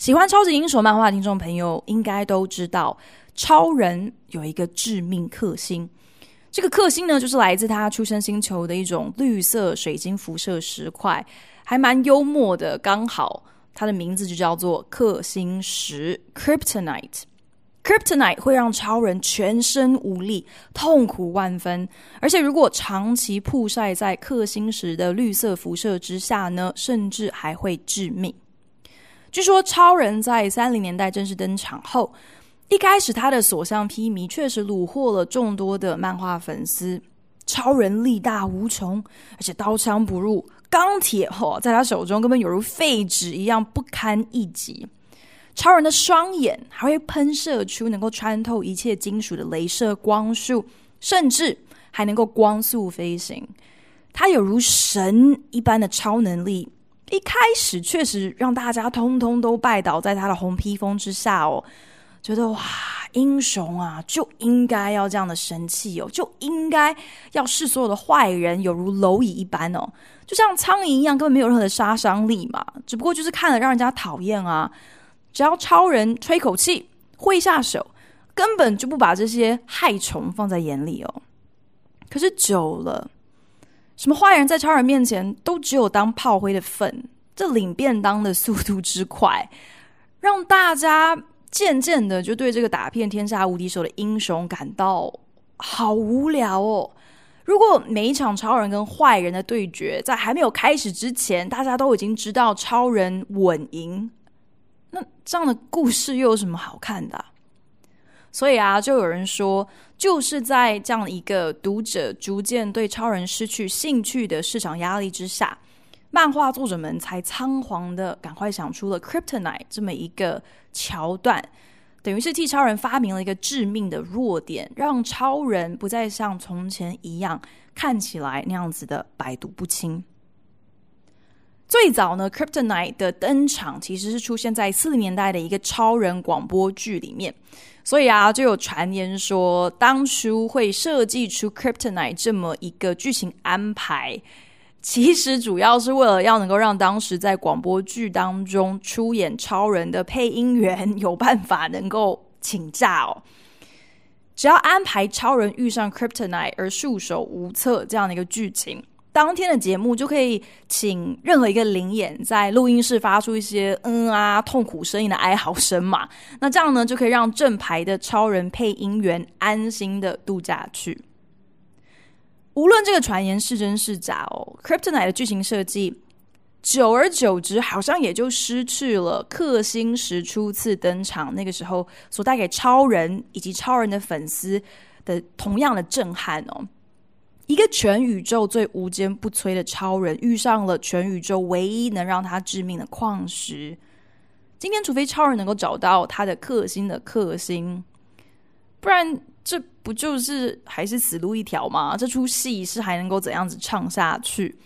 喜欢超级英雄漫画的听众朋友应该都知道，超人有一个致命克星。这个克星呢，就是来自他出生星球的一种绿色水晶辐射石块，还蛮幽默的。刚好它的名字就叫做克星石 （Kryptonite）。Kryptonite 会让超人全身无力、痛苦万分，而且如果长期曝晒在克星石的绿色辐射之下呢，甚至还会致命。据说超人在三零年代正式登场后，一开始他的所向披靡，确实虏获了众多的漫画粉丝。超人力大无穷，而且刀枪不入，钢铁吼在他手中根本犹如废纸一样不堪一击。超人的双眼还会喷射出能够穿透一切金属的镭射光束，甚至还能够光速飞行。他有如神一般的超能力。一开始确实让大家通通都拜倒在他的红披风之下哦，觉得哇，英雄啊就应该要这样的神气哦，就应该要视所有的坏人有如蝼蚁一般哦，就像苍蝇一样，根本没有任何的杀伤力嘛，只不过就是看了让人家讨厌啊。只要超人吹口气，挥一下手，根本就不把这些害虫放在眼里哦。可是久了。什么坏人在超人面前都只有当炮灰的份，这领便当的速度之快，让大家渐渐的就对这个打遍天下无敌手的英雄感到好无聊哦。如果每一场超人跟坏人的对决在还没有开始之前，大家都已经知道超人稳赢，那这样的故事又有什么好看的？所以啊，就有人说，就是在这样一个读者逐渐对超人失去兴趣的市场压力之下，漫画作者们才仓皇的赶快想出了 Kryptonite 这么一个桥段，等于是替超人发明了一个致命的弱点，让超人不再像从前一样看起来那样子的百毒不侵。最早呢，Kryptonite 的登场其实是出现在四零年代的一个超人广播剧里面，所以啊，就有传言说，当初会设计出 Kryptonite 这么一个剧情安排，其实主要是为了要能够让当时在广播剧当中出演超人的配音员有办法能够请假哦。只要安排超人遇上 Kryptonite 而束手无策这样的一个剧情。当天的节目就可以请任何一个灵眼在录音室发出一些嗯啊痛苦声音的哀嚎声嘛，那这样呢就可以让正牌的超人配音员安心的度假去。无论这个传言是真是假哦，Kryptonite 的剧情设计，久而久之好像也就失去了克星石初次登场那个时候所带给超人以及超人的粉丝的同样的震撼哦。一个全宇宙最无坚不摧的超人遇上了全宇宙唯一能让他致命的矿石。今天，除非超人能够找到他的克星的克星，不然这不就是还是死路一条吗？这出戏是还能够怎样子唱下去？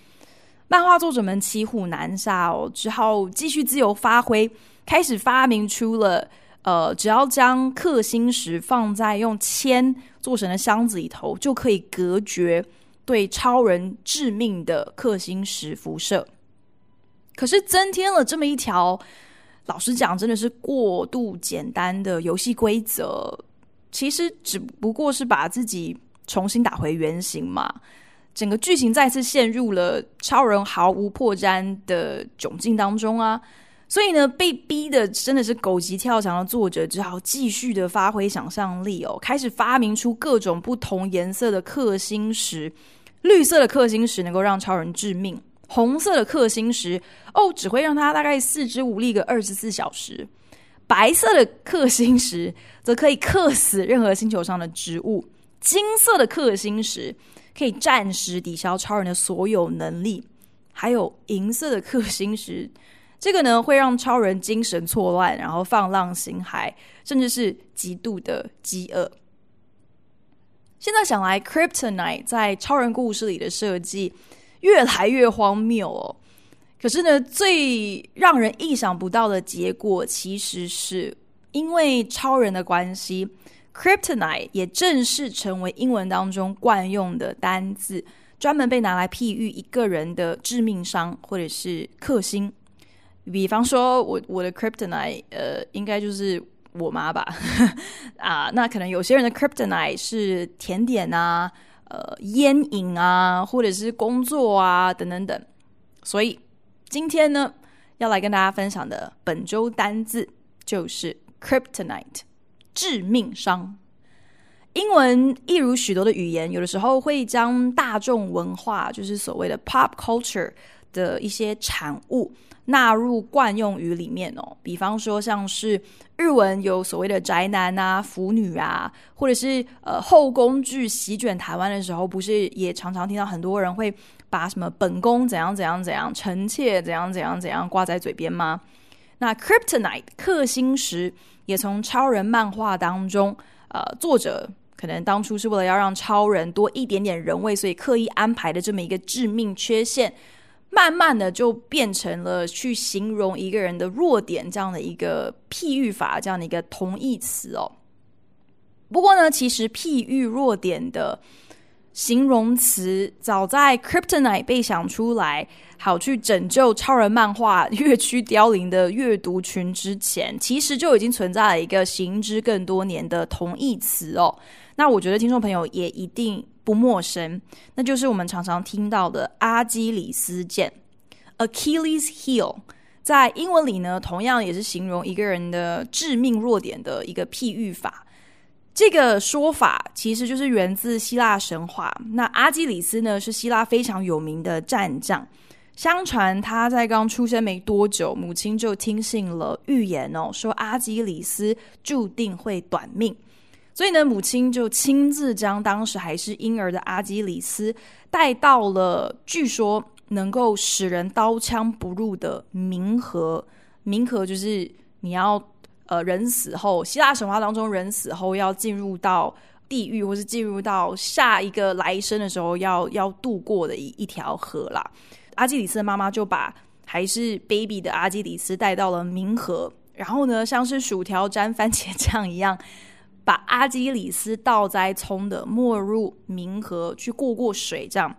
漫画作者们骑虎难下哦，只好继续自由发挥，开始发明出了。呃，只要将克星石放在用铅做成的箱子里头，就可以隔绝对超人致命的克星石辐射。可是增添了这么一条，老实讲，真的是过度简单的游戏规则。其实只不过是把自己重新打回原形嘛。整个剧情再次陷入了超人毫无破绽的窘境当中啊。所以呢，被逼的真的是狗急跳墙的作者，只好继续的发挥想象力哦，开始发明出各种不同颜色的克星石。绿色的克星石能够让超人致命，红色的克星石哦，只会让他大概四肢无力个二十四小时。白色的克星石则可以克死任何星球上的植物。金色的克星石可以暂时抵消超人的所有能力。还有银色的克星石。这个呢会让超人精神错乱，然后放浪形骸，甚至是极度的饥饿。现在想来，Kryptonite 在超人故事里的设计越来越荒谬哦。可是呢，最让人意想不到的结果，其实是因为超人的关系，Kryptonite 也正式成为英文当中惯用的单字，专门被拿来譬喻一个人的致命伤或者是克星。比方说我我的 Kryptonite，呃，应该就是我妈吧？啊，那可能有些人的 Kryptonite 是甜点啊，呃，烟瘾啊，或者是工作啊，等等等，所以。今天呢，要来跟大家分享的本周单字就是 Kryptonite，致命伤。英文一如许多的语言，有的时候会将大众文化，就是所谓的 pop culture 的一些产物纳入惯用语里面哦。比方说，像是日文有所谓的宅男啊、腐女啊，或者是呃后宫剧席卷台湾的时候，不是也常常听到很多人会。把什么本宫怎样怎样怎样，臣妾怎样怎样怎样挂在嘴边吗？那 Kryptonite 克星石也从超人漫画当中，呃，作者可能当初是为了要让超人多一点点人味，所以刻意安排的这么一个致命缺陷，慢慢的就变成了去形容一个人的弱点这样的一个譬喻法，这样的一个同义词哦。不过呢，其实譬喻弱点的。形容词早在 Kryptonite 被想出来，好去拯救超人漫画月趋凋零的阅读群之前，其实就已经存在了一个行之更多年的同义词哦。那我觉得听众朋友也一定不陌生，那就是我们常常听到的阿基里斯腱 （Achilles heel）。在英文里呢，同样也是形容一个人的致命弱点的一个譬喻法。这个说法其实就是源自希腊神话。那阿基里斯呢，是希腊非常有名的战将。相传他在刚出生没多久，母亲就听信了预言哦，说阿基里斯注定会短命。所以呢，母亲就亲自将当时还是婴儿的阿基里斯带到了据说能够使人刀枪不入的冥河。冥河就是你要。呃，人死后，希腊神话当中，人死后要进入到地狱，或是进入到下一个来生的时候要，要要渡过的一一条河啦。阿基里斯的妈妈就把还是 baby 的阿基里斯带到了冥河，然后呢，像是薯条沾番茄酱一样，把阿基里斯倒栽葱的没入冥河去过过水，这样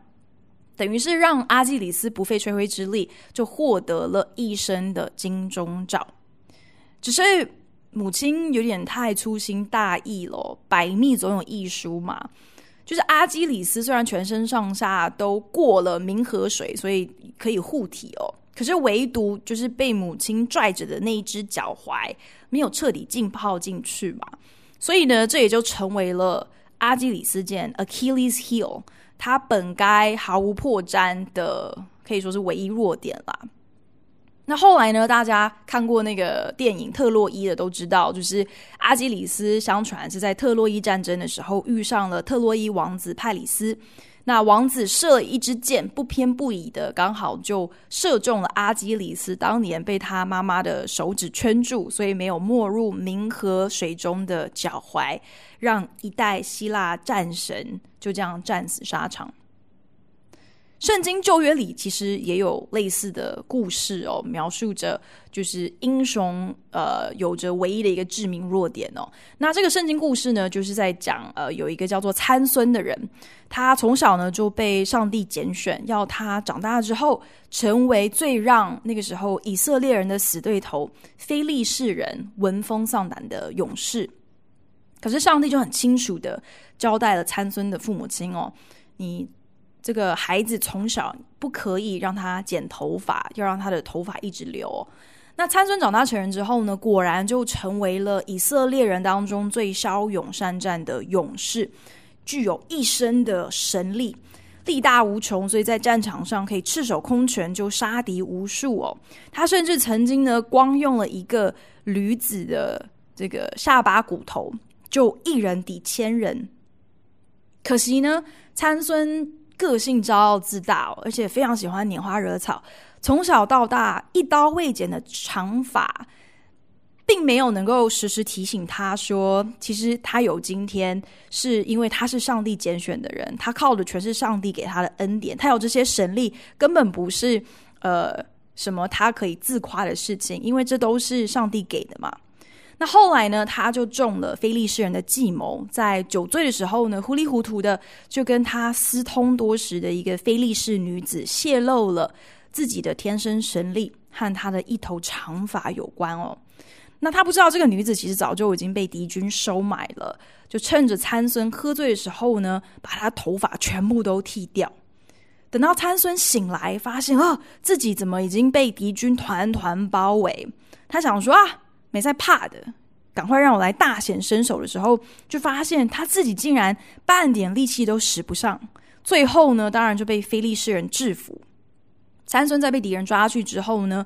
等于是让阿基里斯不费吹灰之力就获得了一生的金钟罩。只是母亲有点太粗心大意了，百密总有一疏嘛。就是阿基里斯虽然全身上下都过了冥河水，所以可以护体哦，可是唯独就是被母亲拽着的那一只脚踝没有彻底浸泡进去嘛。所以呢，这也就成为了阿基里斯腱 （Achilles heel） 他本该毫无破绽的，可以说是唯一弱点啦。那后来呢？大家看过那个电影《特洛伊》的都知道，就是阿基里斯相传是在特洛伊战争的时候遇上了特洛伊王子派里斯。那王子射了一支箭，不偏不倚的，刚好就射中了阿基里斯当年被他妈妈的手指圈住，所以没有没入冥河水中的脚踝，让一代希腊战神就这样战死沙场。圣经旧约里其实也有类似的故事哦，描述着就是英雄呃有着唯一的一个致命弱点哦。那这个圣经故事呢，就是在讲呃有一个叫做参孙的人，他从小呢就被上帝拣选，要他长大之后成为最让那个时候以色列人的死对头非利士人闻风丧胆的勇士。可是上帝就很清楚的交代了参孙的父母亲哦，你。这个孩子从小不可以让他剪头发，要让他的头发一直留。那参孙长大成人之后呢，果然就成为了以色列人当中最骁勇善战的勇士，具有一身的神力，力大无穷，所以在战场上可以赤手空拳就杀敌无数哦。他甚至曾经呢，光用了一个驴子的这个下巴骨头，就一人抵千人。可惜呢，参孙。个性骄傲自大，而且非常喜欢拈花惹草，从小到大一刀未剪的长发，并没有能够时时提醒他说，其实他有今天是因为他是上帝拣选的人，他靠的全是上帝给他的恩典，他有这些神力，根本不是呃什么他可以自夸的事情，因为这都是上帝给的嘛。那后来呢，他就中了菲利士人的计谋，在酒醉的时候呢，糊里糊涂的就跟他私通多时的一个菲利士女子泄露了自己的天生神力和他的一头长发有关哦。那他不知道这个女子其实早就已经被敌军收买了，就趁着参孙喝醉的时候呢，把他头发全部都剃掉。等到参孙醒来，发现啊，自己怎么已经被敌军团团包围，他想说啊。没在怕的，赶快让我来大显身手的时候，就发现他自己竟然半点力气都使不上。最后呢，当然就被非利士人制服。参孙在被敌人抓去之后呢，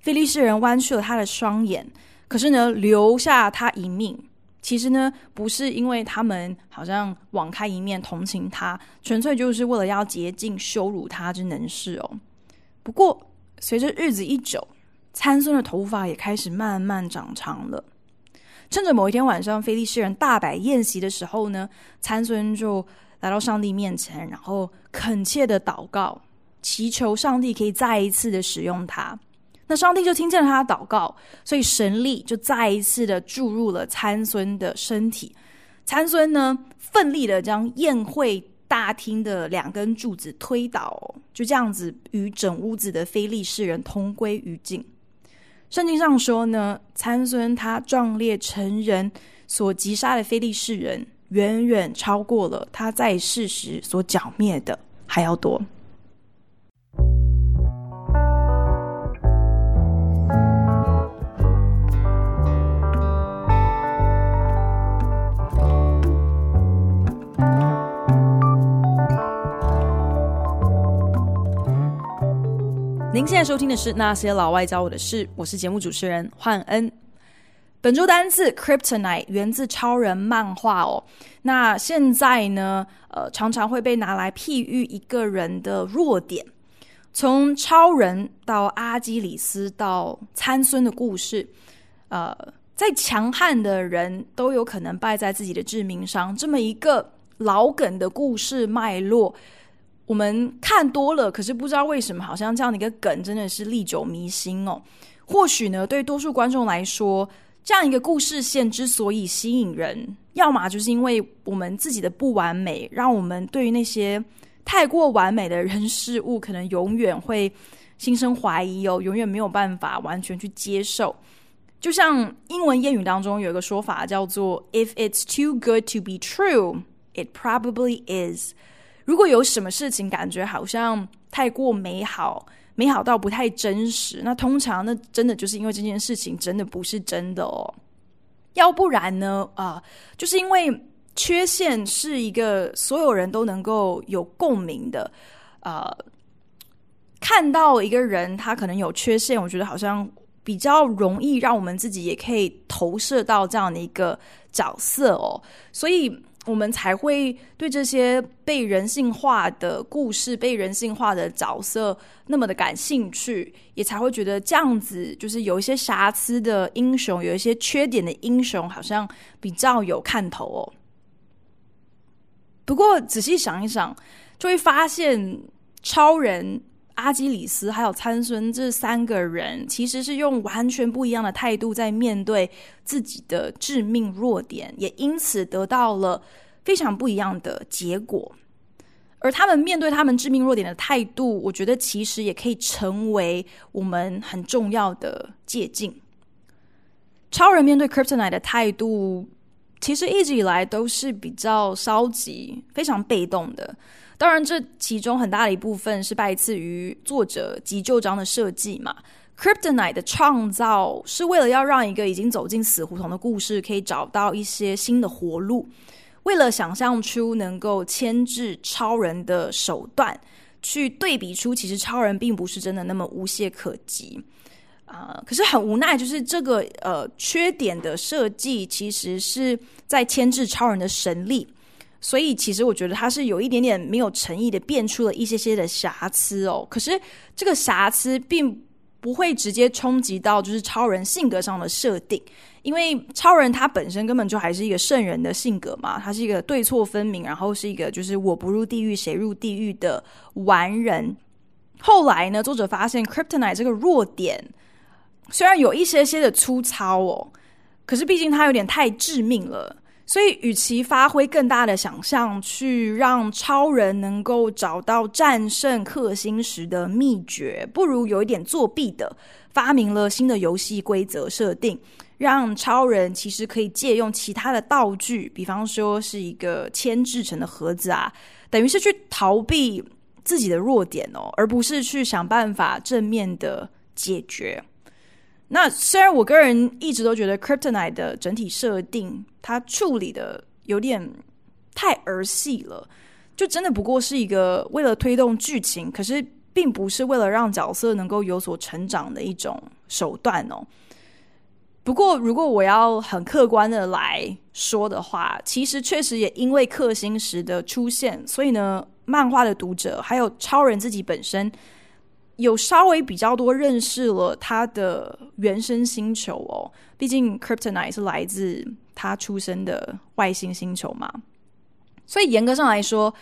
非利士人剜去了他的双眼，可是呢，留下他一命。其实呢，不是因为他们好像网开一面同情他，纯粹就是为了要竭尽羞辱他之能事哦。不过随着日子一久，参孙的头发也开始慢慢长长了。趁着某一天晚上，菲利士人大摆宴席的时候呢，参孙就来到上帝面前，然后恳切的祷告，祈求上帝可以再一次的使用他。那上帝就听见了他的祷告，所以神力就再一次的注入了参孙的身体。参孙呢，奋力的将宴会大厅的两根柱子推倒，就这样子与整屋子的非利士人同归于尽。圣经上说呢，参孙他壮烈成人所击杀的非利士人，远远超过了他在世时所剿灭的还要多。您现在收听的是《那些老外教我的事》，我是节目主持人焕恩。本周单字 Kryptonite 源自超人漫画哦。那现在呢，呃，常常会被拿来譬喻一个人的弱点。从超人到阿基里斯到参孙的故事，呃，再强悍的人都有可能败在自己的致命伤。这么一个老梗的故事脉络。我们看多了，可是不知道为什么，好像这样的一个梗真的是历久弥新哦。或许呢，对多数观众来说，这样一个故事线之所以吸引人，要么就是因为我们自己的不完美，让我们对于那些太过完美的人事物，可能永远会心生怀疑哦，永远没有办法完全去接受。就像英文谚语当中有一个说法叫做 “If it's too good to be true, it probably is”。如果有什么事情感觉好像太过美好，美好到不太真实，那通常那真的就是因为这件事情真的不是真的哦。要不然呢？啊、就是因为缺陷是一个所有人都能够有共鸣的。呃，看到一个人他可能有缺陷，我觉得好像比较容易让我们自己也可以投射到这样的一个角色哦。所以。我们才会对这些被人性化的故事、被人性化的角色那么的感兴趣，也才会觉得这样子就是有一些瑕疵的英雄、有一些缺点的英雄，好像比较有看头哦。不过仔细想一想，就会发现超人。阿基里斯还有参孙这三个人，其实是用完全不一样的态度在面对自己的致命弱点，也因此得到了非常不一样的结果。而他们面对他们致命弱点的态度，我觉得其实也可以成为我们很重要的借鉴。超人面对 Kryptonite 的态度，其实一直以来都是比较消极、非常被动的。当然，这其中很大的一部分是拜赐于作者急就章的设计嘛。Kryptonite 的创造是为了要让一个已经走进死胡同的故事可以找到一些新的活路，为了想象出能够牵制超人的手段，去对比出其实超人并不是真的那么无懈可击啊、可是很无奈，就是这个呃缺点的设计，其实是在牵制超人的神力。所以其实我觉得他是有一点点没有诚意的，变出了一些些的瑕疵哦。可是这个瑕疵并不会直接冲击到就是超人性格上的设定，因为超人他本身根本就还是一个圣人的性格嘛，他是一个对错分明，然后是一个就是我不入地狱谁入地狱的完人。后来呢，作者发现 Kryptonite 这个弱点虽然有一些些的粗糙哦，可是毕竟它有点太致命了。所以，与其发挥更大的想象去让超人能够找到战胜克星石的秘诀，不如有一点作弊的发明了新的游戏规则设定，让超人其实可以借用其他的道具，比方说是一个铅制成的盒子啊，等于是去逃避自己的弱点哦，而不是去想办法正面的解决。那虽然我个人一直都觉得 Kryptonite 的整体设定，它处理的有点太儿戏了，就真的不过是一个为了推动剧情，可是并不是为了让角色能够有所成长的一种手段哦。不过，如果我要很客观的来说的话，其实确实也因为克星石的出现，所以呢，漫画的读者还有超人自己本身。有稍微比较多认识了他的原生星球哦，毕竟 Kryptonite 是来自他出生的外星星球嘛，所以严格上来说，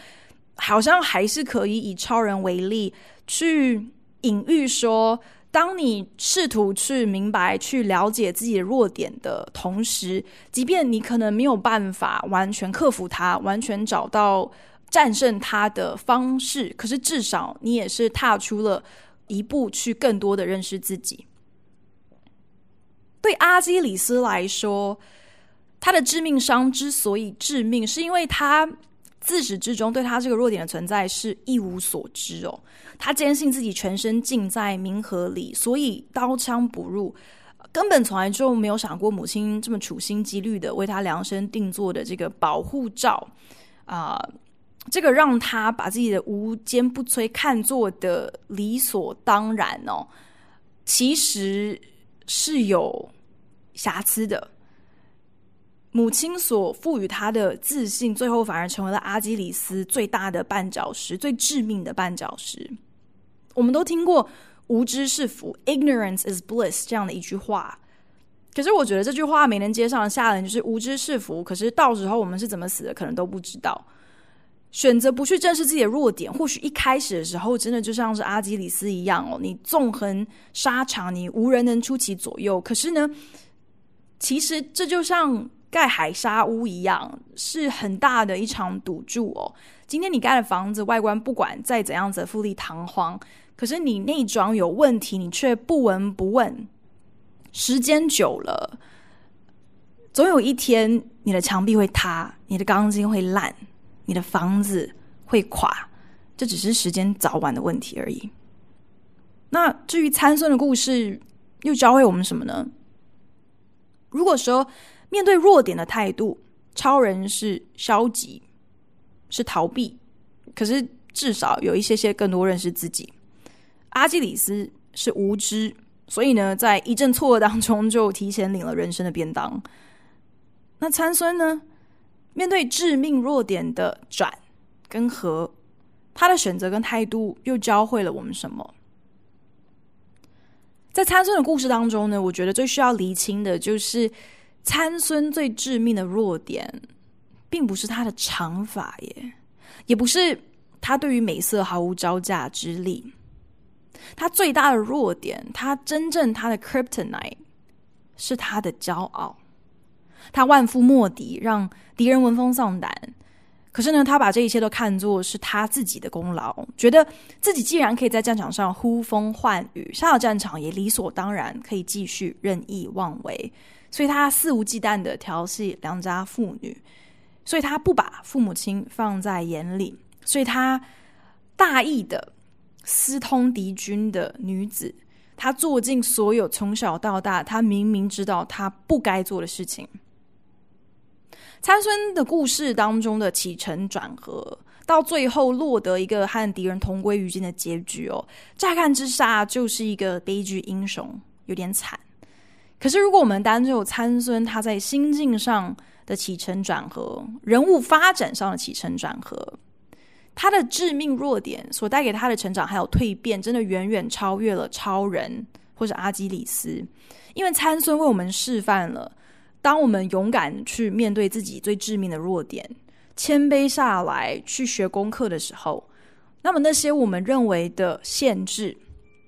好像还是可以以超人为例去隐喻说，当你试图去明白、去了解自己的弱点的同时，即便你可能没有办法完全克服它，完全找到战胜它的方式，可是至少你也是踏出了。一步去更多的认识自己。对阿基里斯来说，他的致命伤之所以致命，是因为他自始至终对他这个弱点的存在是一无所知哦。他坚信自己全身浸在冥河里，所以刀枪不入，根本从来就没有想过母亲这么处心积虑的为他量身定做的这个保护罩啊。这个让他把自己的无坚不摧看作的理所当然哦，其实是有瑕疵的。母亲所赋予他的自信，最后反而成为了阿基里斯最大的绊脚石，最致命的绊脚石。我们都听过“无知是福 ”（Ignorance is bliss） 这样的一句话，可是我觉得这句话没能接上的下人就是“无知是福”，可是到时候我们是怎么死的，可能都不知道。选择不去正视自己的弱点，或许一开始的时候真的就像是阿基里斯一样哦，你纵横沙场，你无人能出其左右。可是呢，其实这就像盖海沙屋一样，是很大的一场赌注哦。今天你盖的房子外观不管再怎样子富丽堂皇，可是你内装有问题，你却不闻不问。时间久了，总有一天你的墙壁会塌，你的钢筋会烂。你的房子会垮，这只是时间早晚的问题而已。那至于参孙的故事，又教会我们什么呢？如果说面对弱点的态度，超人是消极，是逃避，可是至少有一些些更多认识自己。阿基里斯是无知，所以呢，在一阵错愕当中就提前领了人生的便当。那参孙呢？面对致命弱点的转跟合，他的选择跟态度又教会了我们什么？在参孙的故事当中呢，我觉得最需要厘清的就是参孙最致命的弱点，并不是他的长发耶，也不是他对于美色毫无招架之力。他最大的弱点，他真正他的 Kryptonite 是他的骄傲。他万夫莫敌，让敌人闻风丧胆。可是呢，他把这一切都看作是他自己的功劳，觉得自己既然可以在战场上呼风唤雨，下了战场也理所当然可以继续任意妄为。所以他肆无忌惮的调戏良家妇女，所以他不把父母亲放在眼里，所以他大意的私通敌军的女子，他做尽所有从小到大他明明知道他不该做的事情。参孙的故事当中的起承转合，到最后落得一个和敌人同归于尽的结局哦。乍看之下就是一个悲剧英雄，有点惨。可是如果我们单就参孙他在心境上的起承转合，人物发展上的起承转合。他的致命弱点所带给他的成长还有蜕变，真的远远超越了超人或者阿基里斯。因为参孙为我们示范了，当我们勇敢去面对自己最致命的弱点，谦卑下来去学功课的时候，那么那些我们认为的限制，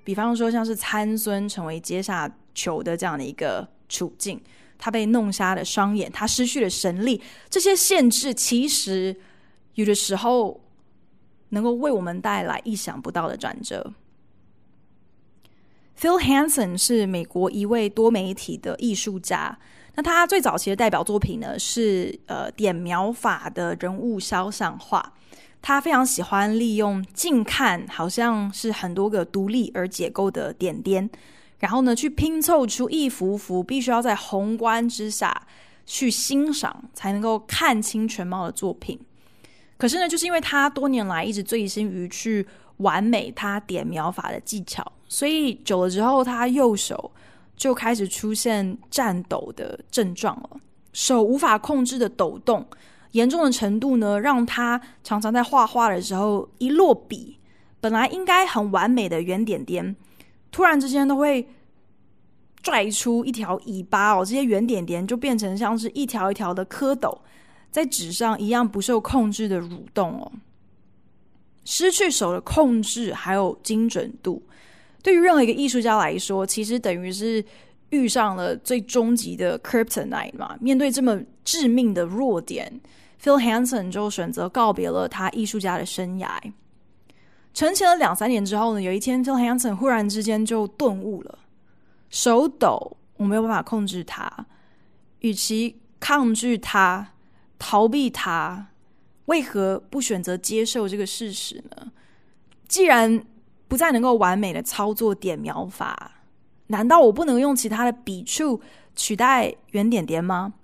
比方说像是参孙成为阶下囚的这样的一个处境。他被弄瞎了双眼，他失去了神力，这些限制其实有的时候能够为我们带来意想不到的转折。Phil Hansen 是美国一位多媒体的艺术家，那他最早期的代表作品呢是呃点描法的人物肖像画，他非常喜欢利用近看好像是很多个独立而解构的点点。然后呢，去拼凑出一幅幅必须要在宏观之下去欣赏才能够看清全貌的作品。可是呢，就是因为他多年来一直醉心于去完美他点描法的技巧，所以久了之后，他右手就开始出现颤抖的症状了，手无法控制的抖动，严重的程度呢，让他常常在画画的时候一落笔，本来应该很完美的圆点点。突然之间都会拽出一条尾巴哦，这些圆点点就变成像是一条一条的蝌蚪，在纸上一样不受控制的蠕动哦。失去手的控制还有精准度，对于任何一个艺术家来说，其实等于是遇上了最终极的 kryptonite 嘛。面对这么致命的弱点，Phil Hansen 就选择告别了他艺术家的生涯。沉潜了两三年之后呢，有一天，Phil Hansen 忽然之间就顿悟了：手抖，我没有办法控制它。与其抗拒它、逃避它，为何不选择接受这个事实呢？既然不再能够完美的操作点描法，难道我不能用其他的笔触取代圆点点吗？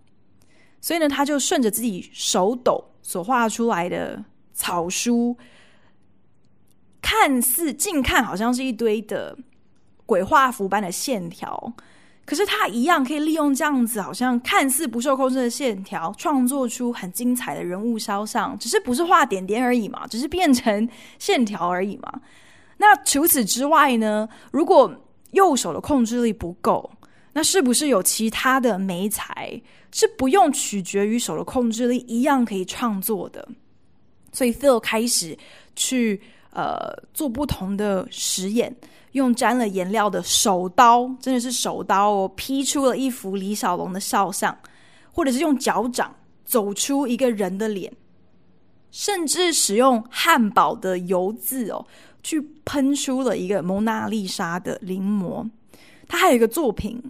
所以呢，他就顺着自己手抖所画出来的草书。看似近看好像是一堆的鬼画符般的线条，可是他一样可以利用这样子好像看似不受控制的线条，创作出很精彩的人物肖像。只是不是画点点而已嘛，只是变成线条而已嘛。那除此之外呢？如果右手的控制力不够，那是不是有其他的媒材是不用取决于手的控制力，一样可以创作的？所以 Phil 开始去。呃，做不同的实验，用沾了颜料的手刀，真的是手刀哦，劈出了一幅李小龙的肖像，或者是用脚掌走出一个人的脸，甚至使用汉堡的油渍哦，去喷出了一个蒙娜丽莎的临摹。他还有一个作品，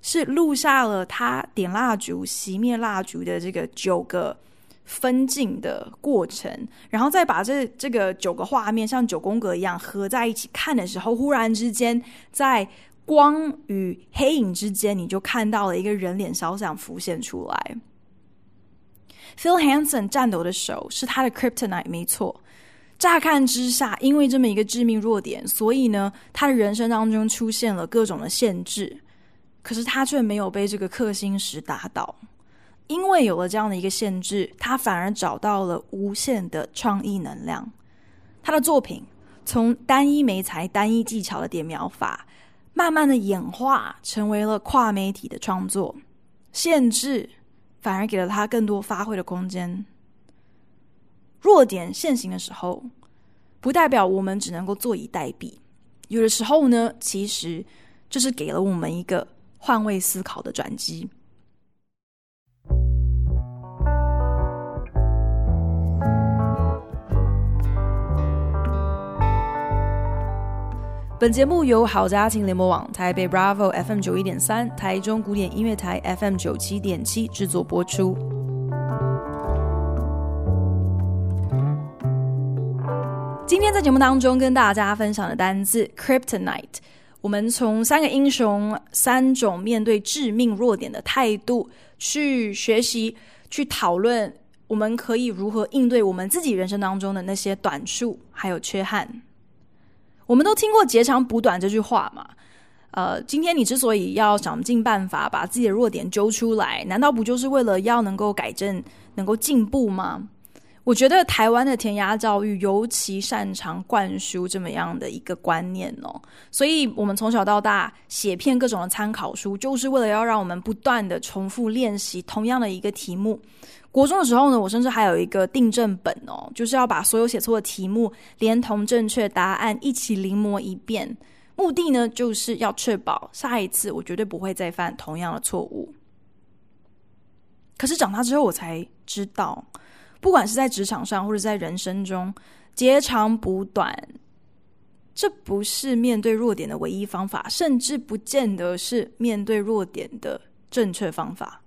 是录下了他点蜡烛、熄灭蜡烛的这个九个。分镜的过程，然后再把这这个九个画面像九宫格一样合在一起看的时候，忽然之间在光与黑影之间，你就看到了一个人脸肖像浮现出来。Phil Hansen 颤抖的手是他的 kryptonite，没错。乍看之下，因为这么一个致命弱点，所以呢，他的人生当中出现了各种的限制，可是他却没有被这个克星石打倒。因为有了这样的一个限制，他反而找到了无限的创意能量。他的作品从单一媒材、单一技巧的点描法，慢慢的演化成为了跨媒体的创作。限制反而给了他更多发挥的空间。弱点现形的时候，不代表我们只能够坐以待毙。有的时候呢，其实就是给了我们一个换位思考的转机。本节目由好家庭联播网、台北 Bravo FM 九一点三、台中古典音乐台 FM 九七点七制作播出。节目当中跟大家分享的单字 Kryptonite，我们从三个英雄、三种面对致命弱点的态度去学习、去讨论，我们可以如何应对我们自己人生当中的那些短处还有缺憾。我们都听过“截长补短”这句话嘛？呃，今天你之所以要想尽办法把自己的弱点揪出来，难道不就是为了要能够改正、能够进步吗？我觉得台湾的填鸭教育尤其擅长灌输这么样的一个观念哦，所以我们从小到大写遍各种的参考书，就是为了要让我们不断的重复练习同样的一个题目。国中的时候呢，我甚至还有一个订正本哦，就是要把所有写错的题目连同正确答案一起临摹一遍。目的呢，就是要确保下一次我绝对不会再犯同样的错误。可是长大之后，我才知道，不管是在职场上或者在人生中，截长补短，这不是面对弱点的唯一方法，甚至不见得是面对弱点的正确方法。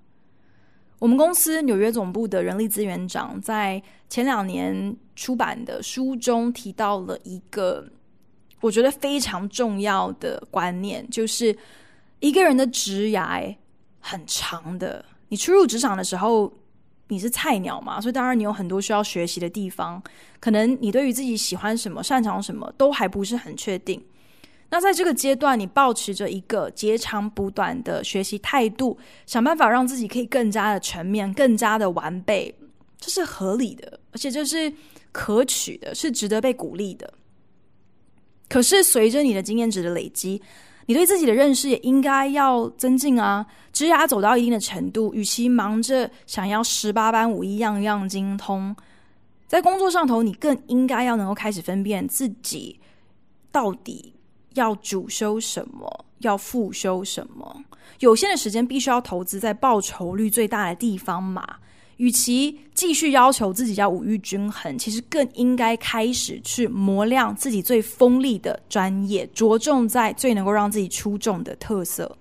我们公司纽约总部的人力资源长在前两年出版的书中提到了一个。我觉得非常重要的观念就是，一个人的职涯很长的。你初入职场的时候，你是菜鸟嘛，所以当然你有很多需要学习的地方。可能你对于自己喜欢什么、擅长什么都还不是很确定。那在这个阶段，你抱持着一个截长补短的学习态度，想办法让自己可以更加的全面、更加的完备，这是合理的，而且这是可取的，是值得被鼓励的。可是，随着你的经验值的累积，你对自己的认识也应该要增进啊。职涯走到一定的程度，与其忙着想要十八般武艺样样精通，在工作上头，你更应该要能够开始分辨自己到底要主修什么，要副修什么。有限的时间必须要投资在报酬率最大的地方嘛。与其继续要求自己要五育均衡，其实更应该开始去磨亮自己最锋利的专业，着重在最能够让自己出众的特色。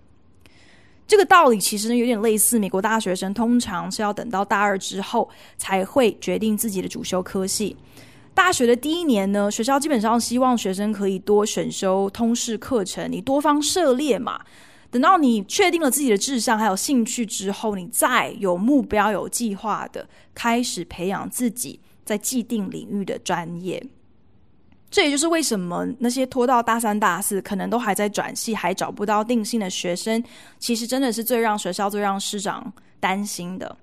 这个道理其实有点类似美国大学生通常是要等到大二之后才会决定自己的主修科系。大学的第一年呢，学校基本上希望学生可以多选修通识课程，你多方涉猎嘛。等到你确定了自己的志向还有兴趣之后，你再有目标、有计划的开始培养自己在既定领域的专业。这也就是为什么那些拖到大三、大四，可能都还在转系、还找不到定性的学生，其实真的是最让学校、最让师长担心的。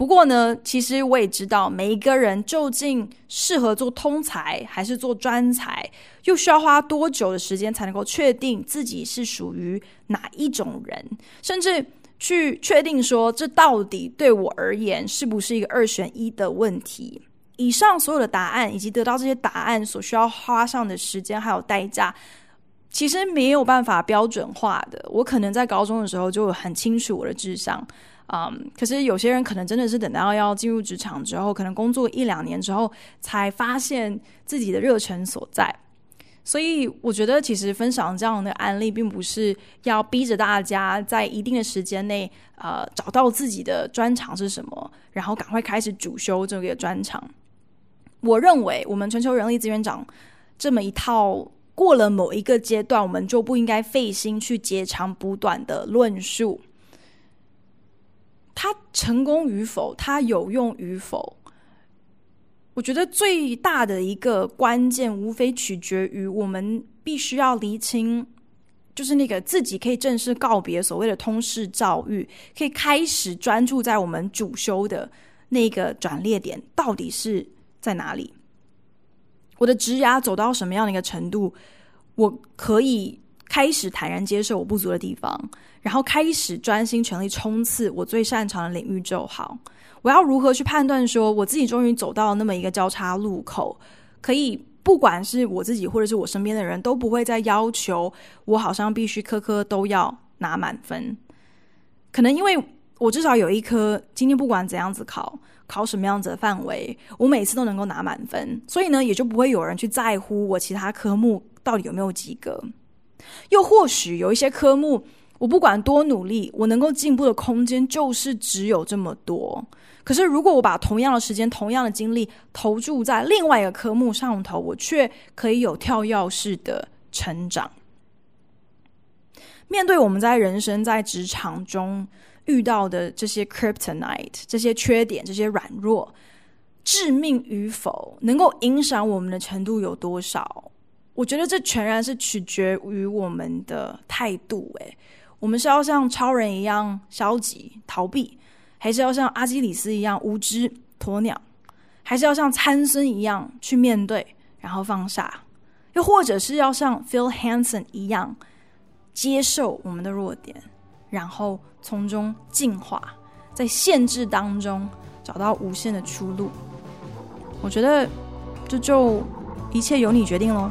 不过呢，其实我也知道，每一个人究竟适合做通才还是做专才，又需要花多久的时间才能够确定自己是属于哪一种人，甚至去确定说这到底对我而言是不是一个二选一的问题。以上所有的答案以及得到这些答案所需要花上的时间还有代价，其实没有办法标准化的。我可能在高中的时候就很清楚我的智商。嗯可是有些人可能真的是等到要进入职场之后，可能工作一两年之后，才发现自己的热忱所在。所以我觉得，其实分享这样的案例，并不是要逼着大家在一定的时间内，呃，找到自己的专长是什么，然后赶快开始主修这个专长。我认为，我们全球人力资源长这么一套，过了某一个阶段，我们就不应该费心去截长补短的论述。它成功与否，它有用与否，我觉得最大的一个关键，无非取决于我们必须要厘清，就是那个自己可以正式告别所谓的通识教育，可以开始专注在我们主修的那个转捩点到底是在哪里。我的职涯走到什么样的一个程度，我可以开始坦然接受我不足的地方。然后开始专心全力冲刺我最擅长的领域就好。我要如何去判断说我自己终于走到了那么一个交叉路口，可以不管是我自己或者是我身边的人都不会再要求我好像必须科科都要拿满分。可能因为我至少有一科，今天不管怎样子考，考什么样子的范围，我每次都能够拿满分，所以呢，也就不会有人去在乎我其他科目到底有没有及格。又或许有一些科目。我不管多努力，我能够进步的空间就是只有这么多。可是，如果我把同样的时间、同样的精力投注在另外一个科目上头，我却可以有跳跃式的成长。面对我们在人生、在职场中遇到的这些 kryptonite、这些缺点、这些软弱，致命与否，能够影响我们的程度有多少？我觉得这全然是取决于我们的态度。诶，我们是要像超人一样消极逃避，还是要像阿基里斯一样无知鸵鸟，还是要像参孙一样去面对，然后放下？又或者是要像 Phil Hansen 一样接受我们的弱点，然后从中进化，在限制当中找到无限的出路？我觉得这就一切由你决定喽。